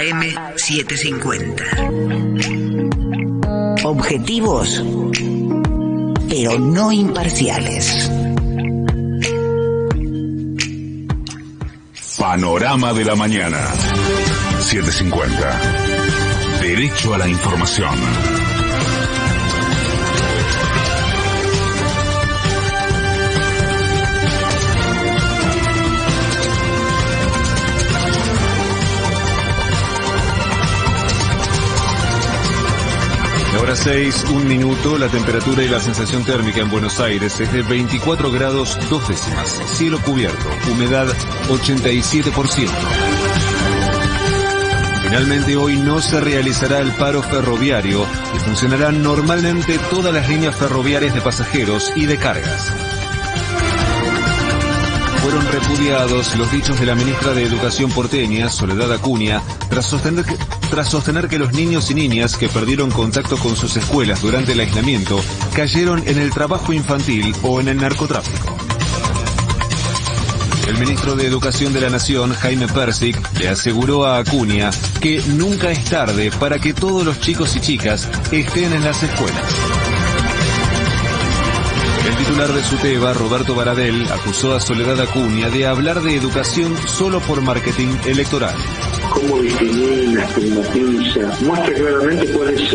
AM750. Objetivos, pero no imparciales. Panorama de la mañana. 750. Derecho a la información. 6, un minuto, la temperatura y la sensación térmica en Buenos Aires es de 24 grados dos décimas, cielo cubierto, humedad 87%. Finalmente hoy no se realizará el paro ferroviario y funcionarán normalmente todas las líneas ferroviarias de pasajeros y de cargas fueron repudiados los dichos de la ministra de Educación porteña, Soledad Acuña, tras sostener, que, tras sostener que los niños y niñas que perdieron contacto con sus escuelas durante el aislamiento cayeron en el trabajo infantil o en el narcotráfico. El ministro de Educación de la Nación, Jaime Persic, le aseguró a Acuña que nunca es tarde para que todos los chicos y chicas estén en las escuelas. El titular de SUTEBA, Roberto Baradel, acusó a Soledad Acuña de hablar de educación solo por marketing electoral. Cómo discrimina, estigmatiza, muestra claramente cuál es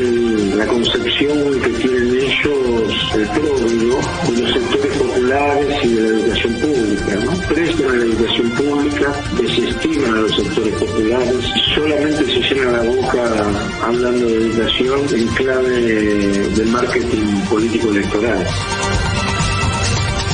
la concepción que tienen ellos el pródigo de los sectores populares y de la educación pública. ¿no? Prestan a la educación pública, desestiman a los sectores populares, solamente se llenan la boca hablando de educación en clave de marketing político electoral.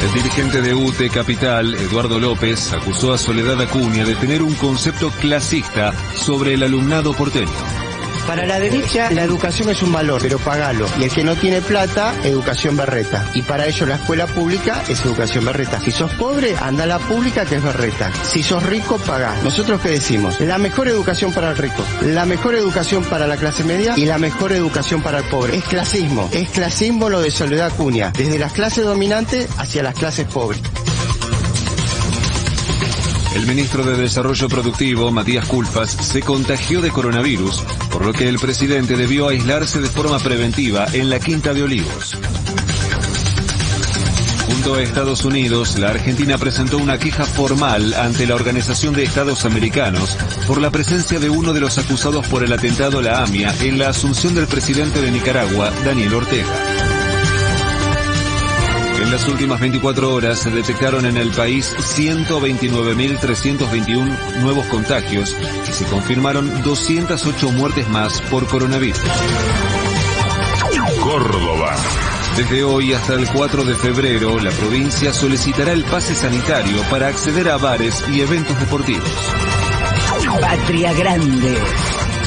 El dirigente de UTE Capital, Eduardo López, acusó a Soledad Acuña de tener un concepto clasista sobre el alumnado porteño. Para la derecha, la educación es un valor, pero pagalo. Y el que no tiene plata, educación berreta. Y para ello la escuela pública es educación berreta. Si sos pobre, anda a la pública que es berreta. Si sos rico, pagá. ¿Nosotros qué decimos? La mejor educación para el rico, la mejor educación para la clase media y la mejor educación para el pobre. Es clasismo. Es clasismo lo de Soledad Cuña. Desde las clases dominantes hacia las clases pobres. El ministro de Desarrollo Productivo, Matías Culfas, se contagió de coronavirus, por lo que el presidente debió aislarse de forma preventiva en la Quinta de Olivos. Junto a Estados Unidos, la Argentina presentó una queja formal ante la Organización de Estados Americanos por la presencia de uno de los acusados por el atentado a la AMIA en la asunción del presidente de Nicaragua, Daniel Ortega. En las últimas 24 horas se detectaron en el país 129.321 nuevos contagios y se confirmaron 208 muertes más por coronavirus. Córdoba. Desde hoy hasta el 4 de febrero, la provincia solicitará el pase sanitario para acceder a bares y eventos deportivos. Patria Grande.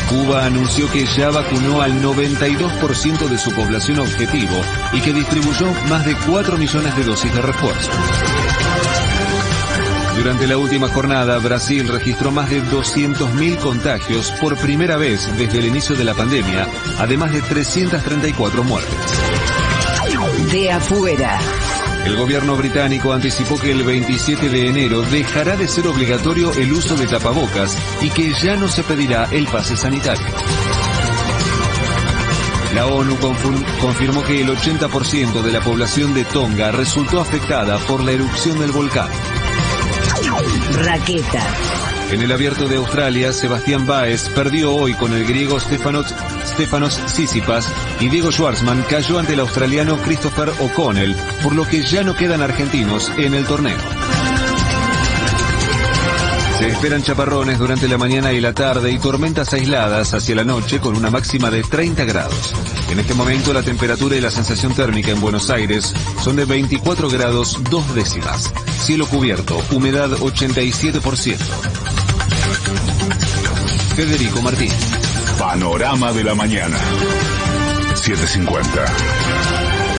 Cuba anunció que ya vacunó al 92% de su población objetivo y que distribuyó más de 4 millones de dosis de refuerzo. Durante la última jornada, Brasil registró más de 200.000 contagios por primera vez desde el inicio de la pandemia, además de 334 muertes. De afuera. El gobierno británico anticipó que el 27 de enero dejará de ser obligatorio el uso de tapabocas y que ya no se pedirá el pase sanitario. La ONU confirmó que el 80% de la población de Tonga resultó afectada por la erupción del volcán. Raqueta. En el abierto de Australia, Sebastián Baez perdió hoy con el griego Stefanos, Stefanos y Diego Schwartzman cayó ante el australiano Christopher O'Connell, por lo que ya no quedan argentinos en el torneo. Se esperan chaparrones durante la mañana y la tarde y tormentas aisladas hacia la noche con una máxima de 30 grados. En este momento la temperatura y la sensación térmica en Buenos Aires son de 24 grados dos décimas. Cielo cubierto, humedad 87%. Federico Martín. Panorama de la mañana. 750.